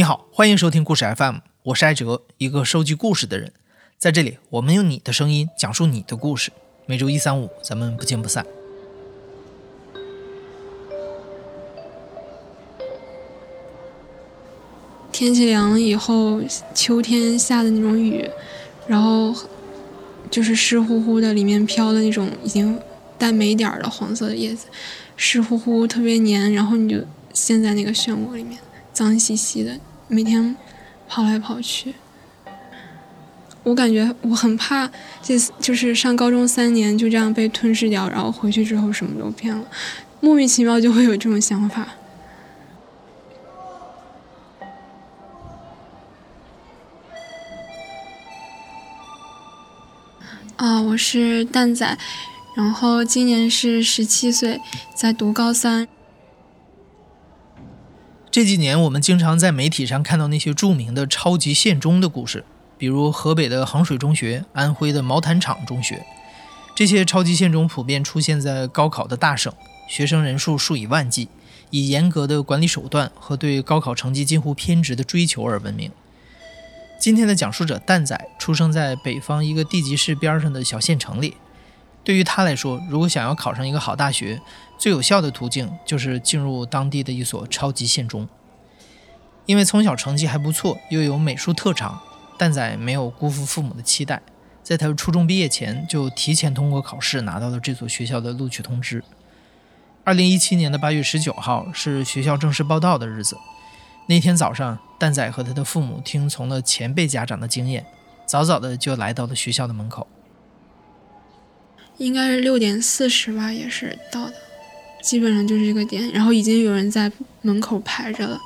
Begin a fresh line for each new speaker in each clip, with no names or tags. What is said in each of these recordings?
你好，欢迎收听故事 FM，我是艾哲，一个收集故事的人。在这里，我们用你的声音讲述你的故事。每周一、三、五，咱们不见不散。
天气凉了以后，秋天下的那种雨，然后就是湿乎乎的，里面飘的那种已经带霉点儿的黄色的叶子，湿乎乎，特别黏，然后你就陷在那个漩涡里面。脏兮兮的，每天跑来跑去，我感觉我很怕，这就是上高中三年就这样被吞噬掉，然后回去之后什么都变了，莫名其妙就会有这种想法。啊，我是蛋仔，然后今年是十七岁，在读高三。
这几年，我们经常在媒体上看到那些著名的超级县中的故事，比如河北的衡水中学、安徽的毛坦厂中学。这些超级县中普遍出现在高考的大省，学生人数数以万计，以严格的管理手段和对高考成绩近乎偏执的追求而闻名。今天的讲述者蛋仔出生在北方一个地级市边上的小县城里。对于他来说，如果想要考上一个好大学，最有效的途径就是进入当地的一所超级县中。因为从小成绩还不错，又有美术特长，蛋仔没有辜负父母的期待，在他初中毕业前就提前通过考试拿到了这所学校的录取通知。二零一七年的八月十九号是学校正式报到的日子。那天早上，蛋仔和他的父母听从了前辈家长的经验，早早的就来到了学校的门口。
应该是六点四十吧，也是到的，基本上就是这个点。然后已经有人在门口排着了。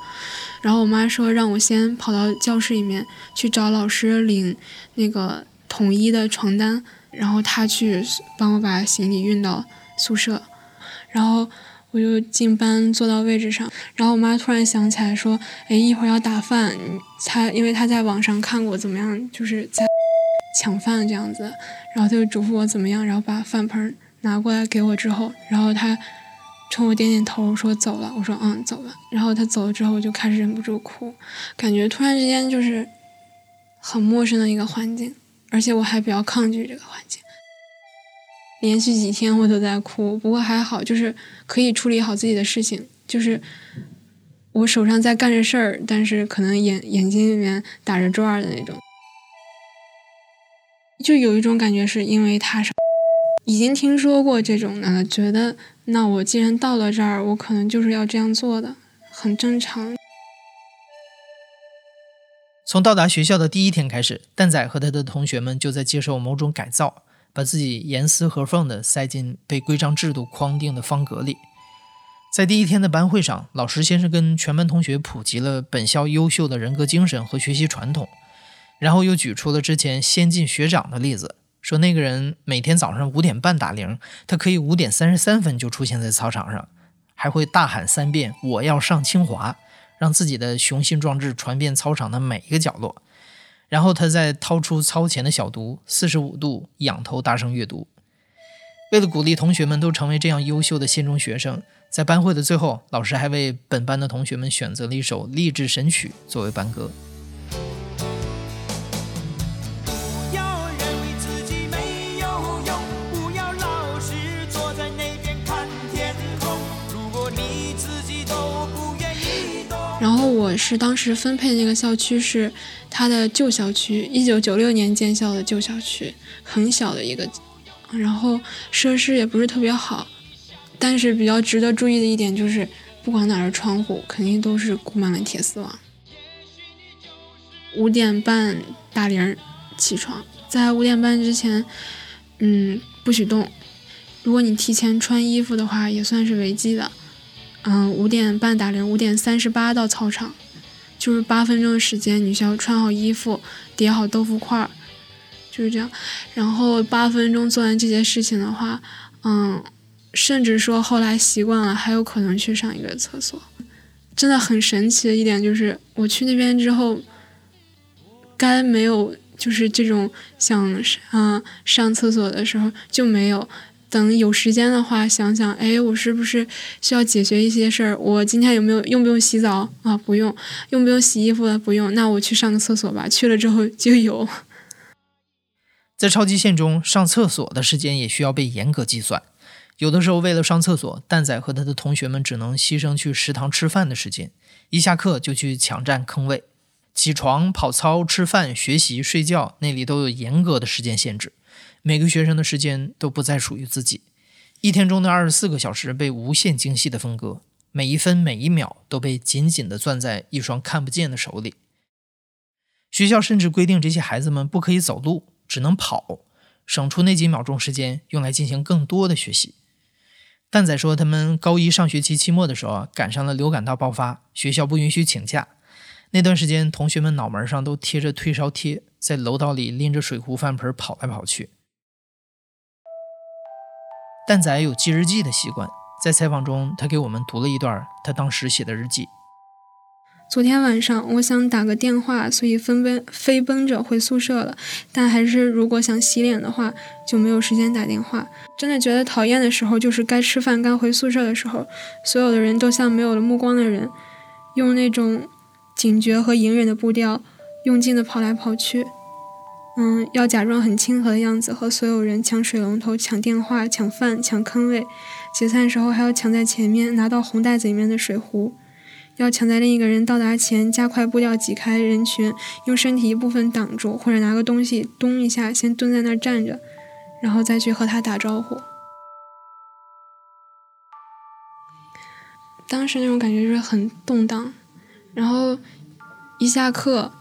然后我妈说让我先跑到教室里面去找老师领那个统一的床单，然后她去帮我把行李运到宿舍。然后我就进班坐到位置上。然后我妈突然想起来说：“哎，一会儿要打饭。”她因为她在网上看过怎么样，就是在。抢饭这样子，然后她就嘱咐我怎么样，然后把饭盆拿过来给我之后，然后她冲我点点头说走了，我说嗯走了，然后他走了之后我就开始忍不住哭，感觉突然之间就是很陌生的一个环境，而且我还比较抗拒这个环境，连续几天我都在哭，不过还好就是可以处理好自己的事情，就是我手上在干着事儿，但是可能眼眼睛里面打着转的那种。就有一种感觉，是因为他是已经听说过这种的，觉得那我既然到了这儿，我可能就是要这样做的，很正常。
从到达学校的第一天开始，蛋仔和他的同学们就在接受某种改造，把自己严丝合缝地塞进被规章制度框定的方格里。在第一天的班会上，老师先是跟全班同学普及了本校优秀的人格精神和学习传统。然后又举出了之前先进学长的例子，说那个人每天早上五点半打铃，他可以五点三十三分就出现在操场上，还会大喊三遍“我要上清华”，让自己的雄心壮志传遍操场的每一个角落。然后他再掏出操前的小读，四十五度仰头大声阅读。为了鼓励同学们都成为这样优秀的县中学生，在班会的最后，老师还为本班的同学们选择了一首励志神曲作为班歌。
我是当时分配那个校区是它的旧校区，一九九六年建校的旧校区，很小的一个，然后设施也不是特别好，但是比较值得注意的一点就是，不管哪儿的窗户肯定都是箍满了铁丝网。五点半打铃起床，在五点半之前，嗯，不许动。如果你提前穿衣服的话，也算是违纪的。嗯，五点半打铃，五点三十八到操场，就是八分钟的时间，你需要穿好衣服，叠好豆腐块儿，就是这样。然后八分钟做完这些事情的话，嗯，甚至说后来习惯了，还有可能去上一个厕所。真的很神奇的一点就是，我去那边之后，该没有就是这种想啊上厕所的时候就没有。等有时间的话，想想，哎，我是不是需要解决一些事儿？我今天有没有用不用洗澡啊？不用，用不用洗衣服了？不用，那我去上个厕所吧。去了之后就有。
在超级线中，上厕所的时间也需要被严格计算。有的时候，为了上厕所，蛋仔和他的同学们只能牺牲去食堂吃饭的时间，一下课就去抢占坑位。起床、跑操、吃饭、学习、睡觉，那里都有严格的时间限制。每个学生的时间都不再属于自己，一天中的二十四个小时被无限精细的分割，每一分每一秒都被紧紧地攥在一双看不见的手里。学校甚至规定这些孩子们不可以走路，只能跑，省出那几秒钟时间用来进行更多的学习。蛋仔说，他们高一上学期期末的时候赶上了流感大爆发，学校不允许请假。那段时间，同学们脑门上都贴着退烧贴，在楼道里拎着水壶、饭盆跑来跑去。蛋仔有记日记的习惯，在采访中，他给我们读了一段他当时写的日记。
昨天晚上，我想打个电话，所以飞奔飞奔着回宿舍了。但还是，如果想洗脸的话，就没有时间打电话。真的觉得讨厌的时候，就是该吃饭、该回宿舍的时候。所有的人都像没有了目光的人，用那种警觉和隐忍的步调，用劲的跑来跑去。嗯，要假装很亲和的样子，和所有人抢水龙头、抢电话、抢饭、抢坑位。解散时候，还要抢在前面拿到红袋子里面的水壶。要抢在另一个人到达前，加快步调挤开人群，用身体一部分挡住，或者拿个东西咚一下，先蹲在那儿站着，然后再去和他打招呼。当时那种感觉就是很动荡，然后一下课，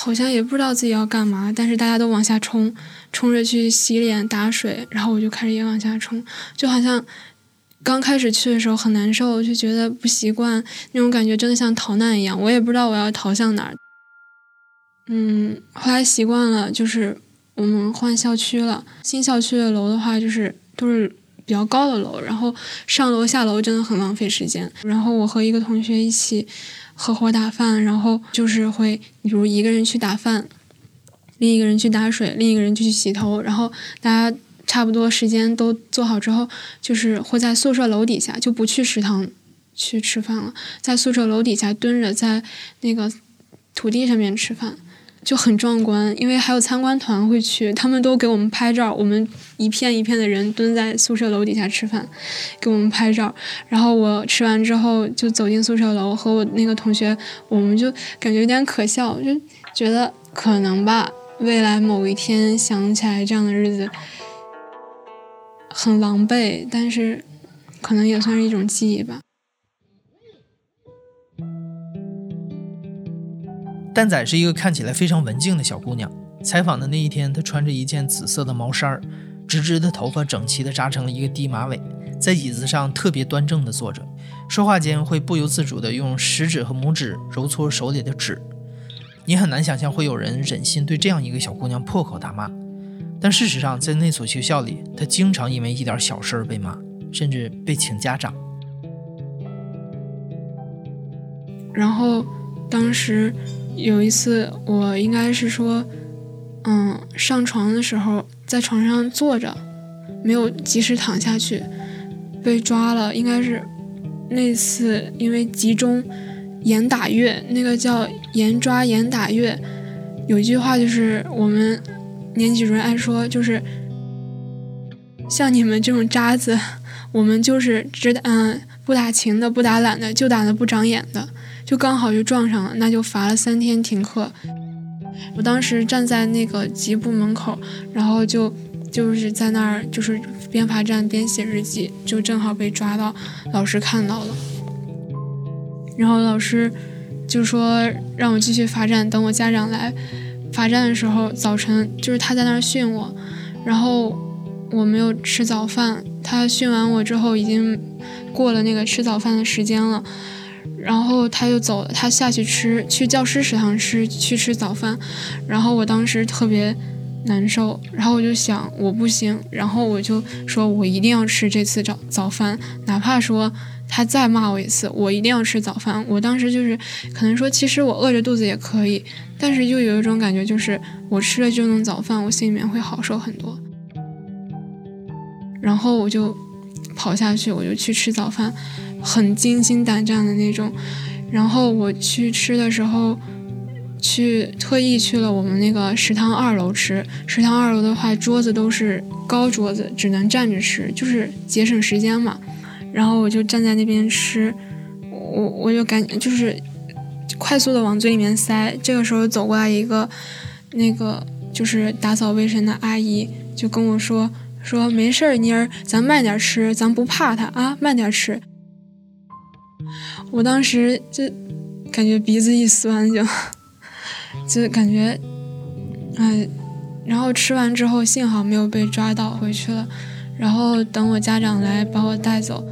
好像也不知道自己要干嘛，但是大家都往下冲，冲着去洗脸打水，然后我就开始也往下冲，就好像。刚开始去的时候很难受，就觉得不习惯那种感觉，真的像逃难一样。我也不知道我要逃向哪儿。嗯，后来习惯了，就是我们换校区了。新校区的楼的话，就是都是比较高的楼，然后上楼下楼真的很浪费时间。然后我和一个同学一起合伙打饭，然后就是会，比如一个人去打饭，另一个人去打水，另一个人就去洗头，然后大家。差不多时间都做好之后，就是会在宿舍楼底下，就不去食堂去吃饭了，在宿舍楼底下蹲着，在那个土地上面吃饭，就很壮观。因为还有参观团会去，他们都给我们拍照。我们一片一片的人蹲在宿舍楼底下吃饭，给我们拍照。然后我吃完之后就走进宿舍楼，和我那个同学，我们就感觉有点可笑，就觉得可能吧，未来某一天想起来这样的日子。很狼狈，但是可能也算是一种记忆吧。
蛋仔是一个看起来非常文静的小姑娘。采访的那一天，她穿着一件紫色的毛衫儿，直直的头发整齐的扎成了一个低马尾，在椅子上特别端正的坐着，说话间会不由自主的用食指和拇指揉搓手里的纸。你很难想象会有人忍心对这样一个小姑娘破口大骂。但事实上，在那所学校里，她经常因为一点小事儿被骂，甚至被请家长。
然后，当时有一次，我应该是说，嗯，上床的时候在床上坐着，没有及时躺下去，被抓了。应该是那次因为集中严打月，那个叫严抓严打月，有一句话就是我们。年级主任爱说，就是像你们这种渣子，我们就是只打嗯不打勤的，不打懒的，就打的不长眼的，就刚好就撞上了，那就罚了三天停课。我当时站在那个级部门口，然后就就是在那儿就是边罚站边写日记，就正好被抓到，老师看到了，然后老师就说让我继续罚站，等我家长来。罚站的时候，早晨就是他在那儿训我，然后我没有吃早饭。他训完我之后，已经过了那个吃早饭的时间了，然后他就走了。他下去吃，去教师食堂吃，去吃早饭。然后我当时特别难受，然后我就想我不行，然后我就说我一定要吃这次早早饭，哪怕说。他再骂我一次，我一定要吃早饭。我当时就是，可能说其实我饿着肚子也可以，但是就有一种感觉，就是我吃了这顿早饭，我心里面会好受很多。然后我就跑下去，我就去吃早饭，很惊心胆战的那种。然后我去吃的时候，去特意去了我们那个食堂二楼吃。食堂二楼的话，桌子都是高桌子，只能站着吃，就是节省时间嘛。然后我就站在那边吃，我我就感就是快速的往嘴里面塞。这个时候走过来一个那个就是打扫卫生的阿姨，就跟我说说没事儿，妮儿，咱慢点吃，咱不怕他啊，慢点吃。我当时就感觉鼻子一酸，就就感觉哎，然后吃完之后幸好没有被抓到，回去了。然后等我家长来把我带走。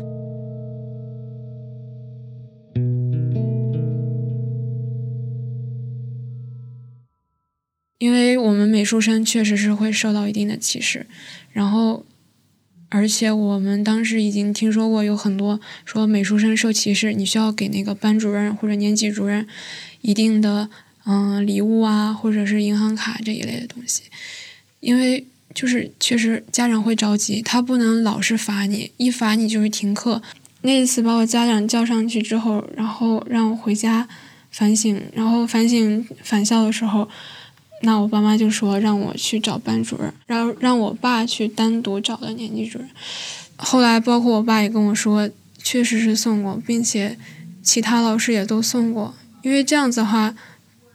因为我们美术生确实是会受到一定的歧视，然后，而且我们当时已经听说过有很多说美术生受歧视，你需要给那个班主任或者年级主任一定的嗯礼物啊，或者是银行卡这一类的东西，因为就是确实家长会着急，他不能老是罚你，一罚你就是停课。那一次把我家长叫上去之后，然后让我回家反省，然后反省返校的时候。那我爸妈就说让我去找班主任，然后让我爸去单独找了年级主任。后来包括我爸也跟我说，确实是送过，并且其他老师也都送过。因为这样子的话，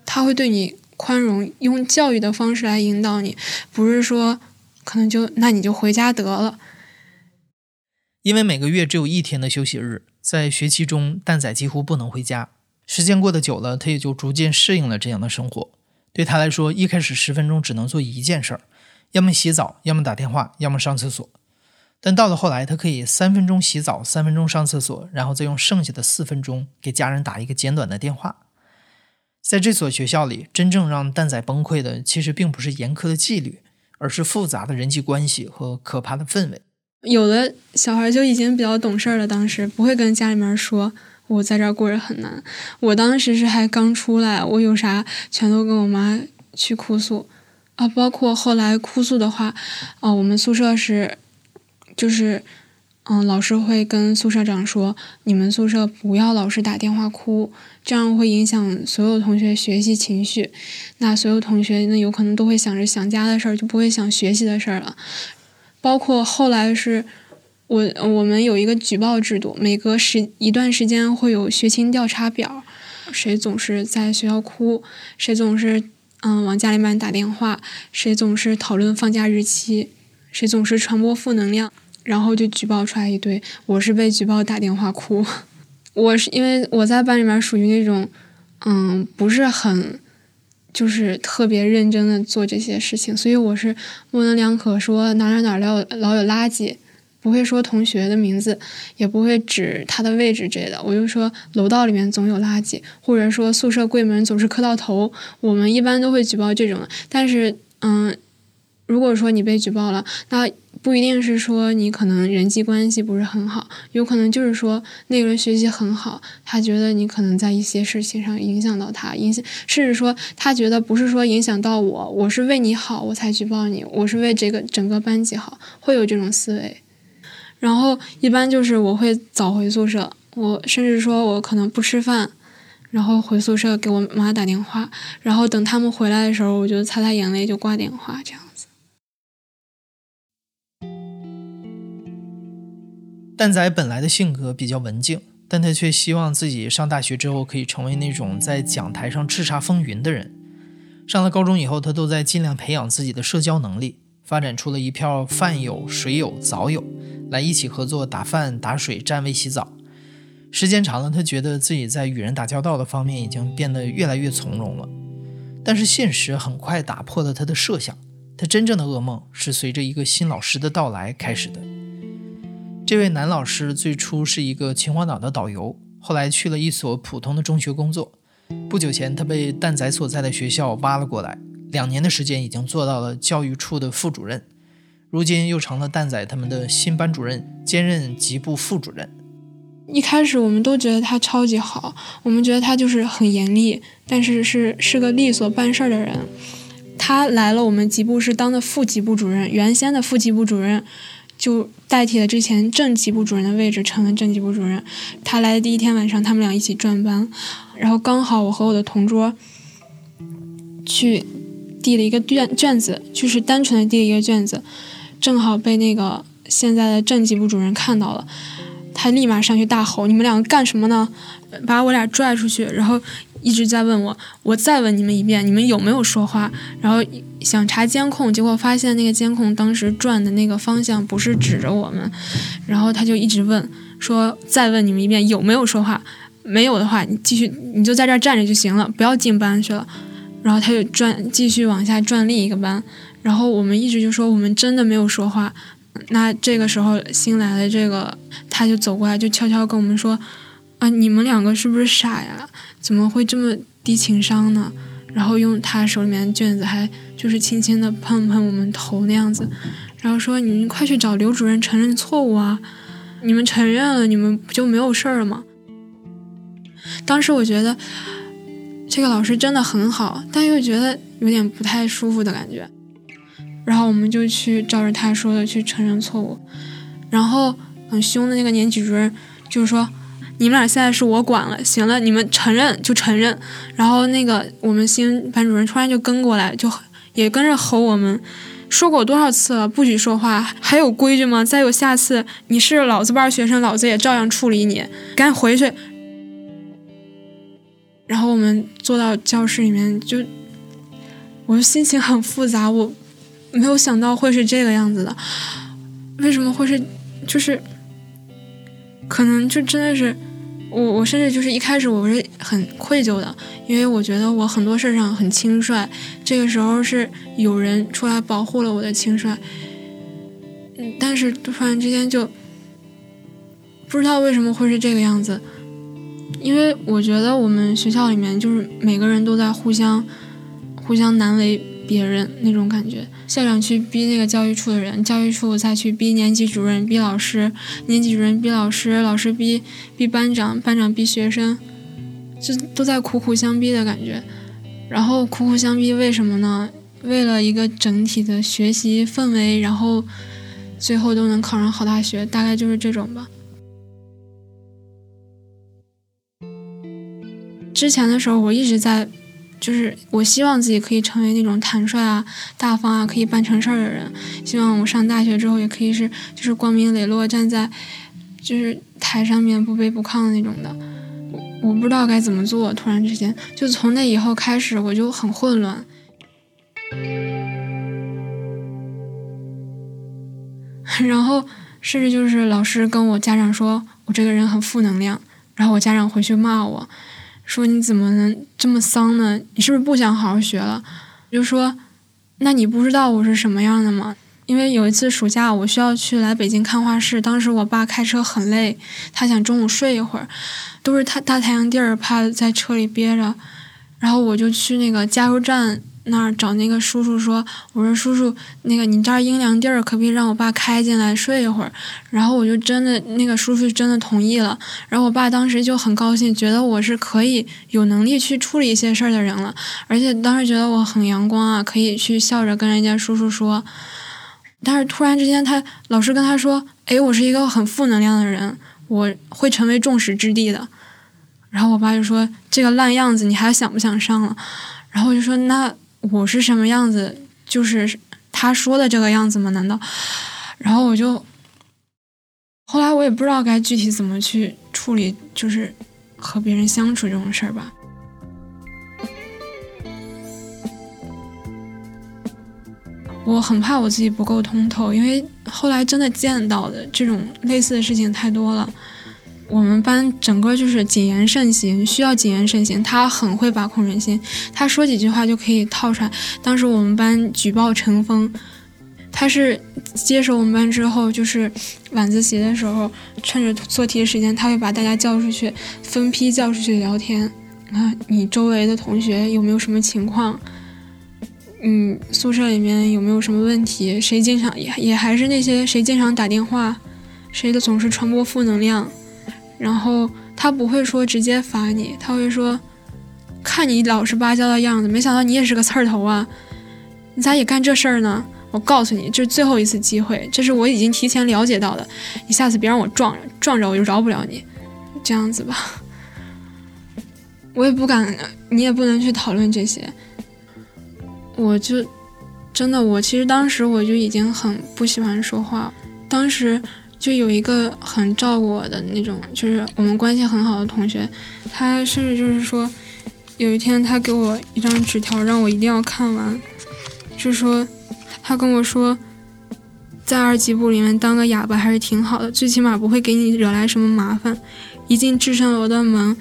他会对你宽容，用教育的方式来引导你，不是说可能就那你就回家得了。
因为每个月只有一天的休息日，在学期中蛋仔几乎不能回家。时间过得久了，他也就逐渐适应了这样的生活。对他来说，一开始十分钟只能做一件事儿，要么洗澡，要么打电话，要么上厕所。但到了后来，他可以三分钟洗澡，三分钟上厕所，然后再用剩下的四分钟给家人打一个简短的电话。在这所学校里，真正让蛋仔崩溃的，其实并不是严苛的纪律，而是复杂的人际关系和可怕的氛围。
有的小孩就已经比较懂事了，当时不会跟家里面说。我在这儿过着很难，我当时是还刚出来，我有啥全都跟我妈去哭诉，啊，包括后来哭诉的话，啊，我们宿舍是，就是，嗯，老师会跟宿舍长说，你们宿舍不要老是打电话哭，这样会影响所有同学学习情绪，那所有同学那有可能都会想着想家的事儿，就不会想学习的事儿了，包括后来是。我我们有一个举报制度，每隔时一段时间会有学情调查表，谁总是在学校哭，谁总是嗯往家里面打电话，谁总是讨论放假日期，谁总是传播负能量，然后就举报出来一堆。我是被举报打电话哭，我是因为我在班里面属于那种嗯不是很就是特别认真的做这些事情，所以我是模棱两可说哪哪哪老老有垃圾。不会说同学的名字，也不会指他的位置之类的。我就说楼道里面总有垃圾，或者说宿舍柜门总是磕到头。我们一般都会举报这种。但是，嗯，如果说你被举报了，那不一定是说你可能人际关系不是很好，有可能就是说那个人学习很好，他觉得你可能在一些事情上影响到他，影响，甚至说他觉得不是说影响到我，我是为你好我才举报你，我是为这个整个班级好，会有这种思维。然后一般就是我会早回宿舍，我甚至说我可能不吃饭，然后回宿舍给我妈打电话，然后等他们回来的时候，我就擦擦眼泪就挂电话这样子。
蛋仔本来的性格比较文静，但他却希望自己上大学之后可以成为那种在讲台上叱咤风云的人。上了高中以后，他都在尽量培养自己的社交能力，发展出了一票饭友、水友、早友。来一起合作打饭、打水、占位、洗澡，时间长了，他觉得自己在与人打交道的方面已经变得越来越从容了。但是现实很快打破了他的设想，他真正的噩梦是随着一个新老师的到来开始的。这位男老师最初是一个秦皇岛的导游，后来去了一所普通的中学工作。不久前，他被蛋仔所在的学校挖了过来，两年的时间已经做到了教育处的副主任。如今又成了蛋仔他们的新班主任，兼任级部副主任。
一开始我们都觉得他超级好，我们觉得他就是很严厉，但是是是个利索办事儿的人。他来了，我们级部是当的副级部主任，原先的副级部主任就代替了之前正级部主任的位置，成了正级部主任。他来的第一天晚上，他们俩一起转班，然后刚好我和我的同桌去递了一个卷卷子，就是单纯的递了一个卷子，正好被那个现在的正级部主任看到了，他立马上去大吼：“你们两个干什么呢？”把我俩拽出去，然后。一直在问我，我再问你们一遍，你们有没有说话？然后想查监控，结果发现那个监控当时转的那个方向不是指着我们，然后他就一直问，说再问你们一遍有没有说话？没有的话，你继续你就在这儿站着就行了，不要进班去了。然后他就转继续往下转另一个班，然后我们一直就说我们真的没有说话。那这个时候新来的这个他就走过来就悄悄跟我们说，啊你们两个是不是傻呀？怎么会这么低情商呢？然后用他手里面的卷子，还就是轻轻的碰碰我们头那样子，然后说：“你们快去找刘主任承认错误啊！你们承认了，你们不就没有事儿了吗？”当时我觉得这个老师真的很好，但又觉得有点不太舒服的感觉。然后我们就去照着他说的去承认错误，然后很凶的那个年级主任就是说。你们俩现在是我管了，行了，你们承认就承认。然后那个我们新班主任突然就跟过来，就也跟着吼我们，说过多少次了，不许说话，还有规矩吗？再有下次你是老子班学生，老子也照样处理你，赶紧回去。然后我们坐到教室里面，就我的心情很复杂，我没有想到会是这个样子的，为什么会是，就是可能就真的是。我我甚至就是一开始我是很愧疚的，因为我觉得我很多事上很轻率，这个时候是有人出来保护了我的轻率，嗯，但是突然之间就不知道为什么会是这个样子，因为我觉得我们学校里面就是每个人都在互相互相难为别人那种感觉。校长去逼那个教育处的人，教育处再去逼年级主任、逼老师，年级主任逼老师，老师逼逼班长，班长逼学生，就都在苦苦相逼的感觉。然后苦苦相逼，为什么呢？为了一个整体的学习氛围，然后最后都能考上好大学，大概就是这种吧。之前的时候，我一直在。就是我希望自己可以成为那种坦率啊、大方啊、可以办成事儿的人。希望我上大学之后也可以是，就是光明磊落站在，就是台上面不卑不亢的那种的。我我不知道该怎么做，突然之间，就从那以后开始我就很混乱。然后甚至就是老师跟我家长说我这个人很负能量，然后我家长回去骂我。说你怎么能这么丧呢？你是不是不想好好学了？就说，那你不知道我是什么样的吗？因为有一次暑假，我需要去来北京看画室，当时我爸开车很累，他想中午睡一会儿，都是他大太阳地儿，怕在车里憋着，然后我就去那个加油站。那儿找那个叔叔说：“我说叔叔，那个你这儿阴凉地儿，可不可以让我爸开进来睡一会儿？”然后我就真的那个叔叔真的同意了。然后我爸当时就很高兴，觉得我是可以有能力去处理一些事儿的人了，而且当时觉得我很阳光啊，可以去笑着跟人家叔叔说。但是突然之间，他老师跟他说：“哎，我是一个很负能量的人，我会成为众矢之的。”然后我爸就说：“这个烂样子，你还想不想上了？”然后我就说：“那。”我是什么样子，就是他说的这个样子吗？难道？然后我就，后来我也不知道该具体怎么去处理，就是和别人相处这种事儿吧。我很怕我自己不够通透，因为后来真的见到的这种类似的事情太多了。我们班整个就是谨言慎行，需要谨言慎行。他很会把控人心，他说几句话就可以套出来。当时我们班举报成风，他是接手我们班之后，就是晚自习的时候，趁着做题的时间，他会把大家叫出去，分批叫出去聊天。啊，你周围的同学有没有什么情况？嗯，宿舍里面有没有什么问题？谁经常也也还是那些谁经常打电话，谁的总是传播负能量。然后他不会说直接罚你，他会说，看你老实巴交的样子，没想到你也是个刺儿头啊，你咋也干这事儿呢？我告诉你，这是最后一次机会，这是我已经提前了解到的，你下次别让我撞着，撞着我就饶不了你，这样子吧。我也不敢，你也不能去讨论这些。我就真的，我其实当时我就已经很不喜欢说话。当时就有一个很照顾我的那种，就是我们关系很好的同学，他甚至就是说，有一天他给我一张纸条，让我一定要看完，就说他跟我说，在二级部里面当个哑巴还是挺好的，最起码不会给你惹来什么麻烦。一进智胜楼的门。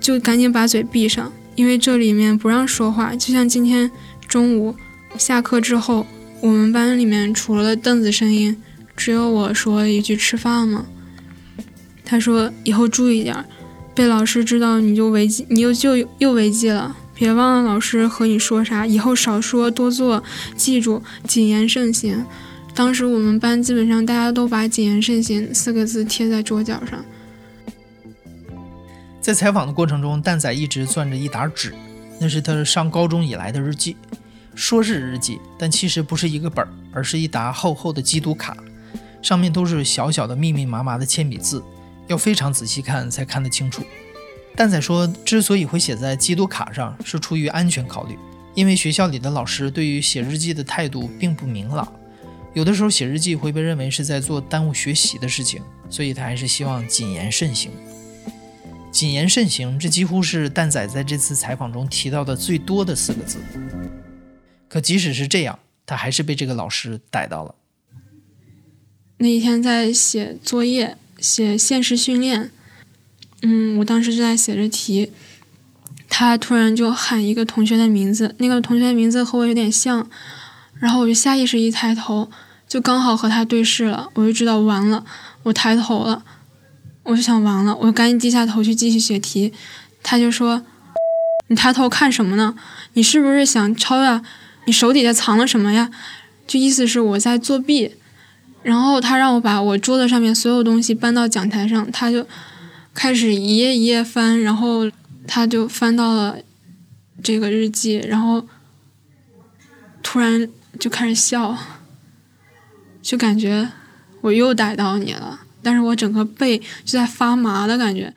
就赶紧把嘴闭上，因为这里面不让说话。就像今天中午下课之后，我们班里面除了凳子声音，只有我说一句“吃饭吗”。他说以后注意点，被老师知道你就违纪，你又就又违纪了。别忘了老师和你说啥，以后少说多做，记住谨言慎行。当时我们班基本上大家都把“谨言慎行”四个字贴在桌角上。
在采访的过程中，蛋仔一直攥着一沓纸，那是他上高中以来的日记。说是日记，但其实不是一个本儿，而是一沓厚厚的机读卡，上面都是小小的、密密麻麻的铅笔字，要非常仔细看才看得清楚。蛋仔说，之所以会写在机读卡上，是出于安全考虑，因为学校里的老师对于写日记的态度并不明朗，有的时候写日记会被认为是在做耽误学习的事情，所以他还是希望谨言慎行。谨言慎行，这几乎是蛋仔在这次采访中提到的最多的四个字。可即使是这样，他还是被这个老师逮到了。
那一天在写作业，写现实训练，嗯，我当时就在写着题，他突然就喊一个同学的名字，那个同学的名字和我有点像，然后我就下意识一抬头，就刚好和他对视了，我就知道完了，我抬头了。我就想完了，我就赶紧低下头去继续写题。他就说：“你抬头看什么呢？你是不是想抄呀？你手底下藏了什么呀？”就意思是我在作弊。然后他让我把我桌子上面所有东西搬到讲台上，他就开始一页一页翻，然后他就翻到了这个日记，然后突然就开始笑，就感觉我又逮到你了。但是我整个背就在发麻的感觉，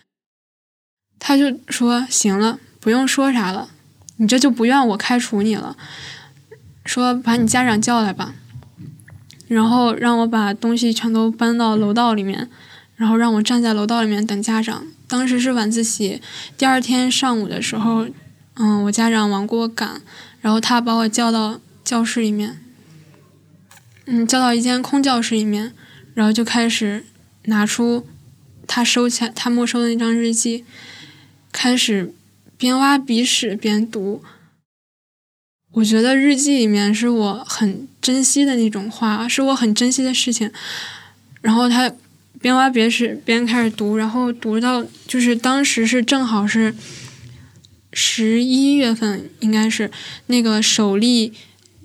他就说：“行了，不用说啥了，你这就不怨我开除你了。说把你家长叫来吧，然后让我把东西全都搬到楼道里面，然后让我站在楼道里面等家长。当时是晚自习，第二天上午的时候，嗯，我家长往过赶，然后他把我叫到教室里面，嗯，叫到一间空教室里面，然后就开始。”拿出他收起来、他没收的那张日记，开始边挖鼻屎边读。我觉得日记里面是我很珍惜的那种话，是我很珍惜的事情。然后他边挖鼻屎边开始读，然后读到就是当时是正好是十一月份，应该是那个首例。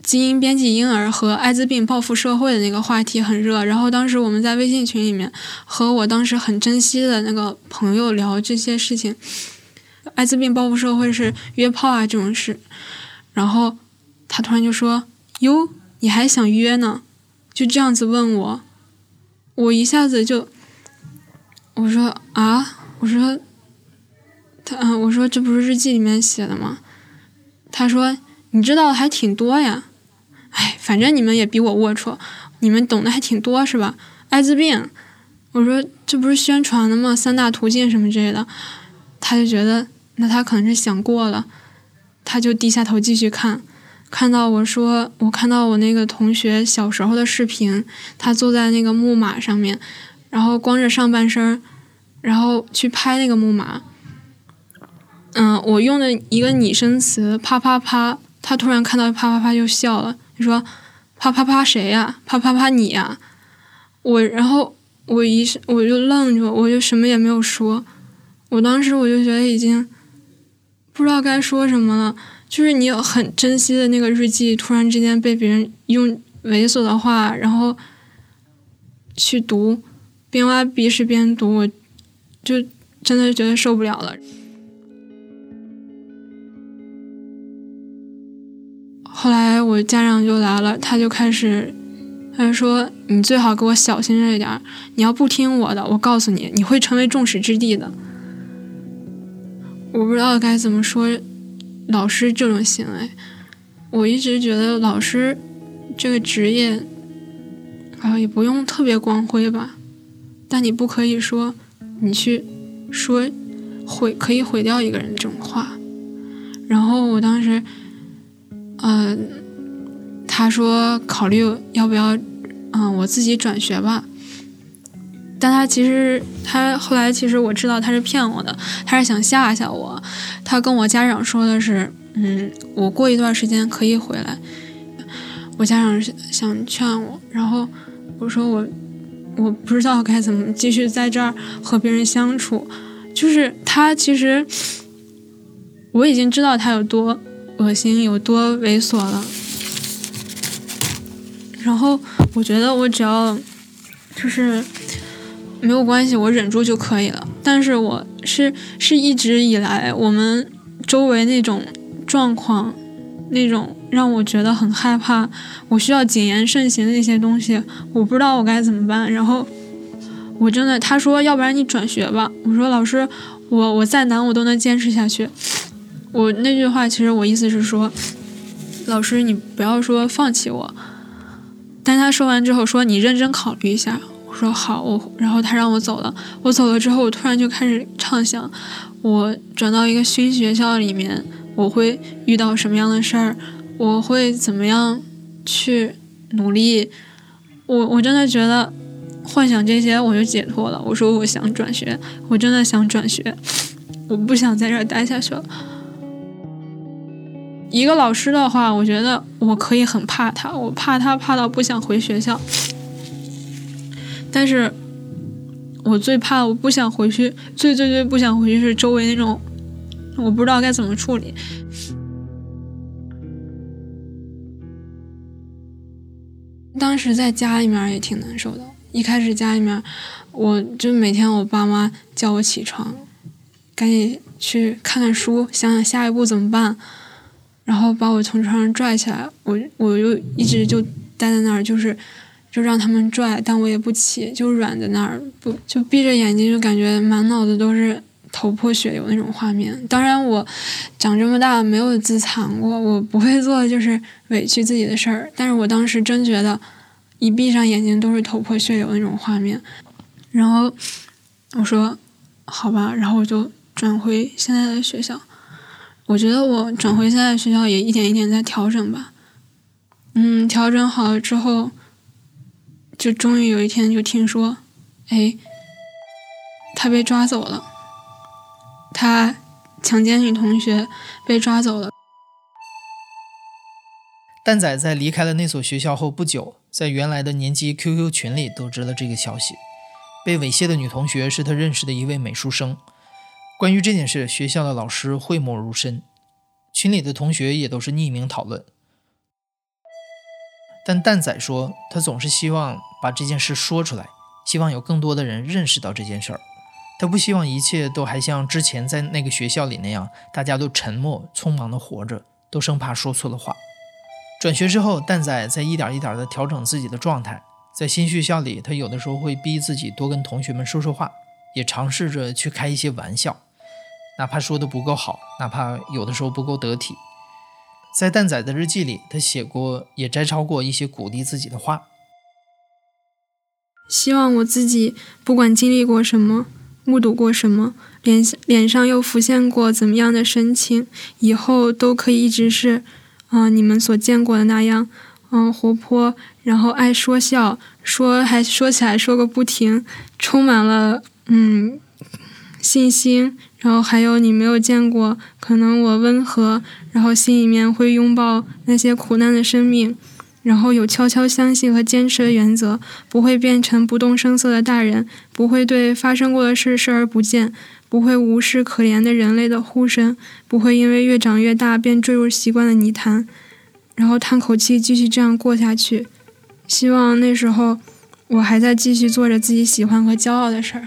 基因编辑婴儿和艾滋病报复社会的那个话题很热，然后当时我们在微信群里面和我当时很珍惜的那个朋友聊这些事情，艾滋病报复社会是约炮啊这种事，然后他突然就说：“哟，你还想约呢？”就这样子问我，我一下子就我说啊，我说他嗯，我说这不是日记里面写的吗？他说你知道的还挺多呀。哎，反正你们也比我龌龊，你们懂得还挺多是吧？艾滋病，我说这不是宣传的吗？三大途径什么之类的，他就觉得那他可能是想过了，他就低下头继续看，看到我说我看到我那个同学小时候的视频，他坐在那个木马上面，然后光着上半身，然后去拍那个木马，嗯，我用的一个拟声词啪啪啪，他突然看到啪啪啪就笑了。你说，啪啪啪谁呀？啪啪啪你呀！我然后我一我就愣住，我就什么也没有说。我当时我就觉得已经不知道该说什么了。就是你很珍惜的那个日记，突然之间被别人用猥琐的话，然后去读，边挖鼻屎边读，我就真的觉得受不了了。后来我家长就来了，他就开始，他就说：“你最好给我小心着一点儿，你要不听我的，我告诉你，你会成为众矢之的的。”我不知道该怎么说，老师这种行为，我一直觉得老师这个职业，啊，也不用特别光辉吧，但你不可以说你去说毁可以毁掉一个人这种话。然后我当时。嗯，他说考虑要不要，嗯，我自己转学吧。但他其实他后来其实我知道他是骗我的，他是想吓吓我。他跟我家长说的是，嗯，我过一段时间可以回来。我家长想劝我，然后我说我我不知道该怎么继续在这儿和别人相处。就是他其实我已经知道他有多。恶心有多猥琐了？然后我觉得我只要就是没有关系，我忍住就可以了。但是我是是一直以来我们周围那种状况，那种让我觉得很害怕，我需要谨言慎行的那些东西，我不知道我该怎么办。然后我真的他说，要不然你转学吧。我说老师，我我再难我都能坚持下去。我那句话其实我意思是说，老师你不要说放弃我，但他说完之后说你认真考虑一下。说好，我然后他让我走了。我走了之后，我突然就开始畅想，我转到一个新学校里面，我会遇到什么样的事儿，我会怎么样去努力。我我真的觉得幻想这些我就解脱了。我说我想转学，我真的想转学，我不想在这儿待下去了。一个老师的话，我觉得我可以很怕他，我怕他怕到不想回学校。但是，我最怕我不想回去，最最最不想回去是周围那种，我不知道该怎么处理。当时在家里面也挺难受的，一开始家里面，我就每天我爸妈叫我起床，赶紧去看看书，想想下一步怎么办。然后把我从床上拽起来，我我就一直就待在那儿，就是就让他们拽，但我也不起，就软在那儿，不就闭着眼睛，就感觉满脑子都是头破血流那种画面。当然，我长这么大没有自残过，我不会做就是委屈自己的事儿。但是我当时真觉得，一闭上眼睛都是头破血流那种画面。然后我说好吧，然后我就转回现在的学校。我觉得我转回现在学校也一点一点在调整吧，嗯，调整好了之后，就终于有一天就听说，哎，他被抓走了，他强奸女同学被抓走了。
蛋仔在离开了那所学校后不久，在原来的年级 QQ 群里得知了这个消息，被猥亵的女同学是他认识的一位美术生。关于这件事，学校的老师讳莫如深，群里的同学也都是匿名讨论。但蛋仔说，他总是希望把这件事说出来，希望有更多的人认识到这件事儿。他不希望一切都还像之前在那个学校里那样，大家都沉默、匆忙地活着，都生怕说错了话。转学之后，蛋仔在一点一点地调整自己的状态。在新学校里，他有的时候会逼自己多跟同学们说说话，也尝试着去开一些玩笑。哪怕说的不够好，哪怕有的时候不够得体，在蛋仔的日记里，他写过，也摘抄过一些鼓励自己的话。
希望我自己不管经历过什么，目睹过什么，脸脸上又浮现过怎么样的神情，以后都可以一直是，啊，你们所见过的那样，嗯，活泼，然后爱说笑，说还说起来说个不停，充满了嗯信心。然后还有你没有见过，可能我温和，然后心里面会拥抱那些苦难的生命，然后有悄悄相信和坚持的原则，不会变成不动声色的大人，不会对发生过的事视而不见，不会无视可怜的人类的呼声，不会因为越长越大便坠入习惯的泥潭，然后叹口气继续这样过下去。希望那时候我还在继续做着自己喜欢和骄傲的事儿。